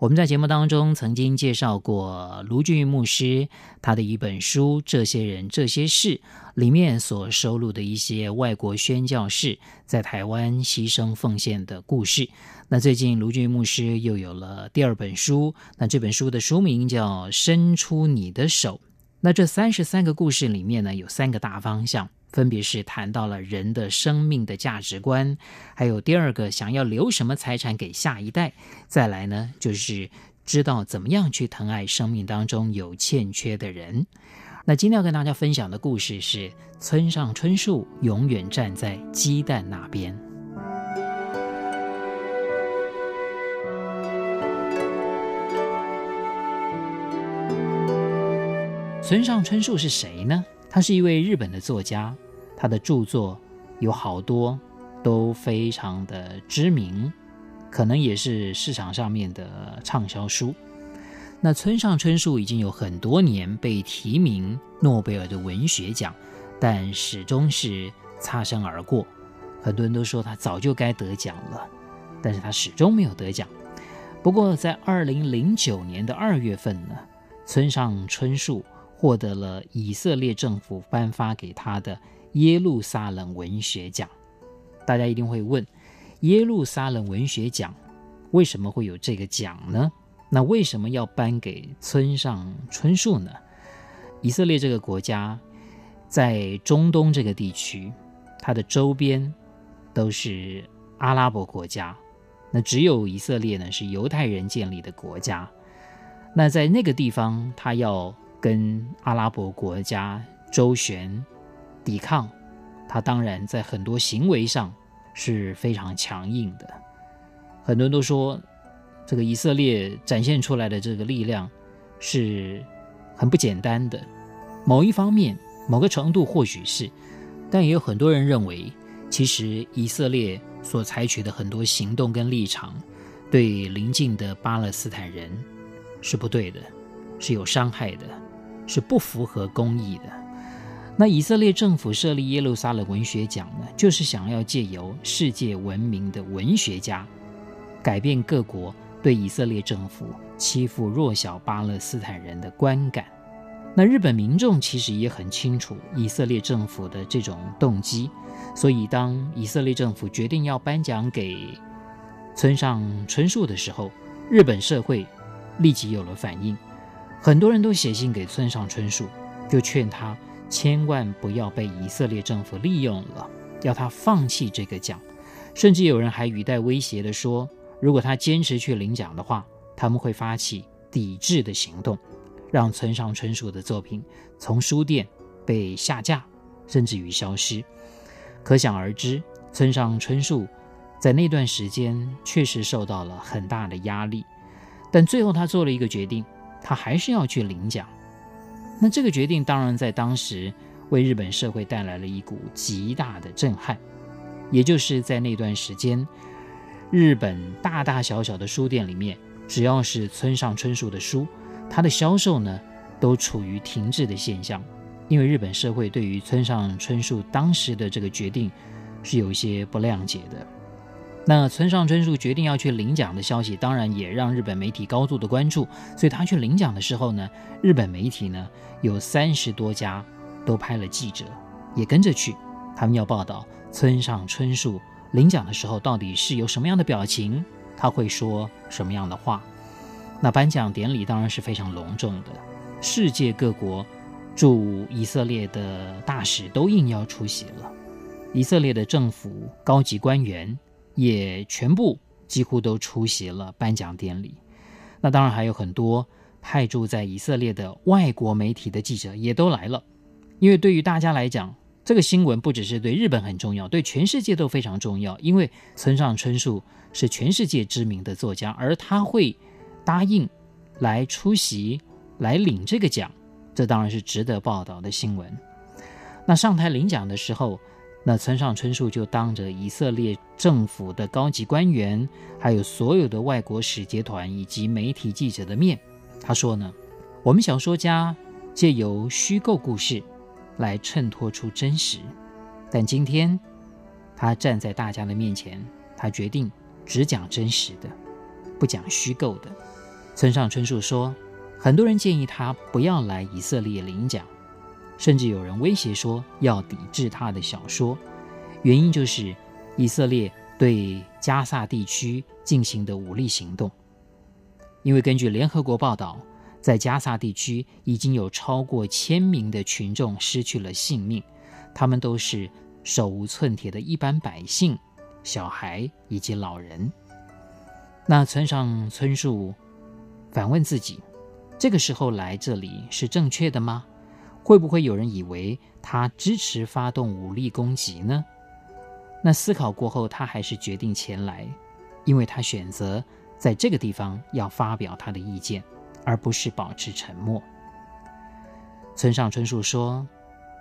我们在节目当中曾经介绍过卢俊义牧师他的一本书《这些人这些事》里面所收录的一些外国宣教士在台湾牺牲奉献的故事。那最近卢俊义牧师又有了第二本书，那这本书的书名叫《伸出你的手》。那这三十三个故事里面呢，有三个大方向。分别是谈到了人的生命的价值观，还有第二个想要留什么财产给下一代，再来呢就是知道怎么样去疼爱生命当中有欠缺的人。那今天要跟大家分享的故事是村上春树永远站在鸡蛋那边。村上春树是谁呢？他是一位日本的作家，他的著作有好多都非常的知名，可能也是市场上面的畅销书。那村上春树已经有很多年被提名诺贝尔的文学奖，但始终是擦身而过。很多人都说他早就该得奖了，但是他始终没有得奖。不过在二零零九年的二月份呢，村上春树。获得了以色列政府颁发给他的耶路撒冷文学奖。大家一定会问，耶路撒冷文学奖为什么会有这个奖呢？那为什么要颁给村上春树呢？以色列这个国家在中东这个地区，它的周边都是阿拉伯国家，那只有以色列呢是犹太人建立的国家。那在那个地方，他要跟阿拉伯国家周旋、抵抗，他当然在很多行为上是非常强硬的。很多人都说，这个以色列展现出来的这个力量是很不简单的。某一方面、某个程度或许是，但也有很多人认为，其实以色列所采取的很多行动跟立场，对邻近的巴勒斯坦人是不对的，是有伤害的。是不符合公义的。那以色列政府设立耶路撒冷文学奖呢，就是想要借由世界闻名的文学家，改变各国对以色列政府欺负弱小巴勒斯坦人的观感。那日本民众其实也很清楚以色列政府的这种动机，所以当以色列政府决定要颁奖给村上春树的时候，日本社会立即有了反应。很多人都写信给村上春树，就劝他千万不要被以色列政府利用了，要他放弃这个奖。甚至有人还语带威胁地说，如果他坚持去领奖的话，他们会发起抵制的行动，让村上春树的作品从书店被下架，甚至于消失。可想而知，村上春树在那段时间确实受到了很大的压力，但最后他做了一个决定。他还是要去领奖，那这个决定当然在当时为日本社会带来了一股极大的震撼。也就是在那段时间，日本大大小小的书店里面，只要是村上春树的书，它的销售呢都处于停滞的现象，因为日本社会对于村上春树当时的这个决定是有些不谅解的。那村上春树决定要去领奖的消息，当然也让日本媒体高度的关注。所以他去领奖的时候呢，日本媒体呢有三十多家都派了记者，也跟着去。他们要报道村上春树领奖的时候到底是有什么样的表情，他会说什么样的话。那颁奖典礼当然是非常隆重的，世界各国驻以色列的大使都应邀出席了，以色列的政府高级官员。也全部几乎都出席了颁奖典礼，那当然还有很多派驻在以色列的外国媒体的记者也都来了，因为对于大家来讲，这个新闻不只是对日本很重要，对全世界都非常重要。因为村上春树是全世界知名的作家，而他会答应来出席来领这个奖，这当然是值得报道的新闻。那上台领奖的时候，那村上春树就当着以色列政府的高级官员，还有所有的外国使节团以及媒体记者的面，他说呢，我们小说家借由虚构故事来衬托出真实，但今天他站在大家的面前，他决定只讲真实的，不讲虚构的。村上春树说，很多人建议他不要来以色列领奖。甚至有人威胁说要抵制他的小说，原因就是以色列对加萨地区进行的武力行动。因为根据联合国报道，在加萨地区已经有超过千名的群众失去了性命，他们都是手无寸铁的一般百姓、小孩以及老人。那村上春树反问自己：这个时候来这里是正确的吗？会不会有人以为他支持发动武力攻击呢？那思考过后，他还是决定前来，因为他选择在这个地方要发表他的意见，而不是保持沉默。村上春树说：“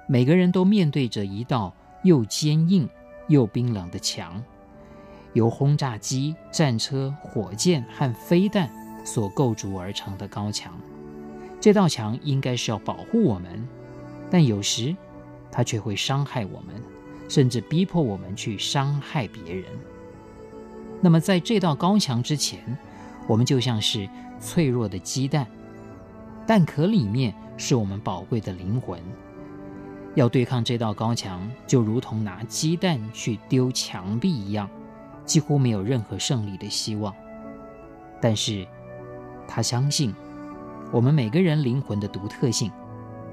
每个人都面对着一道又坚硬又冰冷的墙，由轰炸机、战车、火箭和飞弹所构筑而成的高墙。”这道墙应该是要保护我们，但有时它却会伤害我们，甚至逼迫我们去伤害别人。那么，在这道高墙之前，我们就像是脆弱的鸡蛋，蛋壳里面是我们宝贵的灵魂。要对抗这道高墙，就如同拿鸡蛋去丢墙壁一样，几乎没有任何胜利的希望。但是，他相信。我们每个人灵魂的独特性，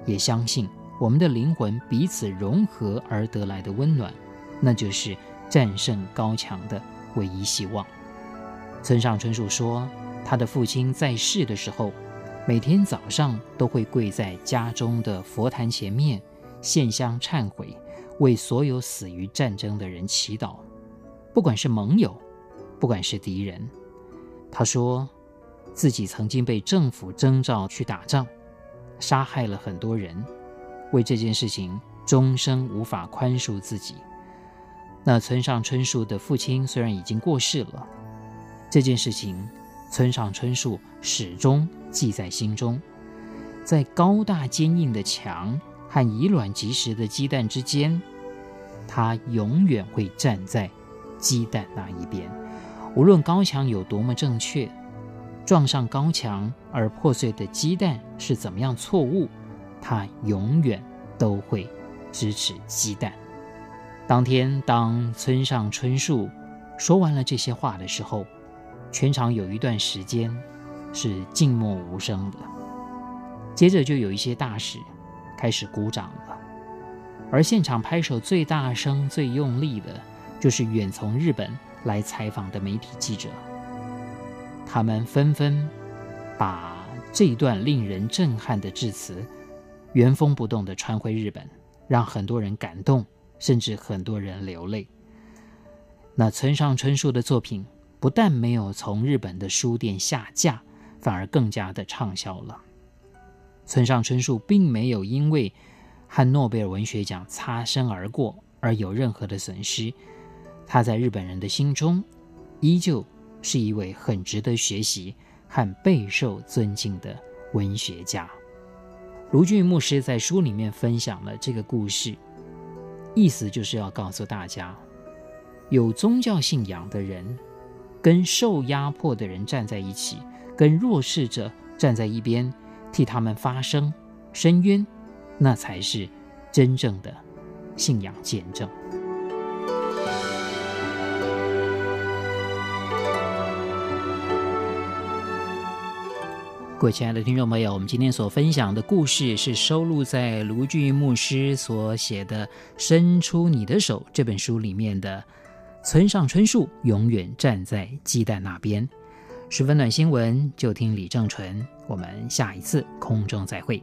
也相信我们的灵魂彼此融合而得来的温暖，那就是战胜高墙的唯一希望。村上春树说，他的父亲在世的时候，每天早上都会跪在家中的佛坛前面，献香忏悔，为所有死于战争的人祈祷，不管是盟友，不管是敌人。他说。自己曾经被政府征召去打仗，杀害了很多人，为这件事情终生无法宽恕自己。那村上春树的父亲虽然已经过世了，这件事情村上春树始终记在心中。在高大坚硬的墙和以卵击石的鸡蛋之间，他永远会站在鸡蛋那一边，无论高墙有多么正确。撞上高墙而破碎的鸡蛋是怎么样错误？他永远都会支持鸡蛋。当天，当村上春树说完了这些话的时候，全场有一段时间是静默无声的。接着，就有一些大使开始鼓掌了，而现场拍手最大声、最用力的，就是远从日本来采访的媒体记者。他们纷纷把这段令人震撼的致辞原封不动地传回日本，让很多人感动，甚至很多人流泪。那村上春树的作品不但没有从日本的书店下架，反而更加的畅销了。村上春树并没有因为和诺贝尔文学奖擦身而过而有任何的损失，他在日本人的心中依旧。是一位很值得学习和备受尊敬的文学家。卢俊牧师在书里面分享了这个故事，意思就是要告诉大家，有宗教信仰的人跟受压迫的人站在一起，跟弱势者站在一边，替他们发声、伸冤，那才是真正的信仰见证。各位亲爱的听众朋友，我们今天所分享的故事是收录在卢俊牧师所写的《伸出你的手》这本书里面的。村上春树永远站在鸡蛋那边。十分暖新闻，就听李正淳。我们下一次空中再会。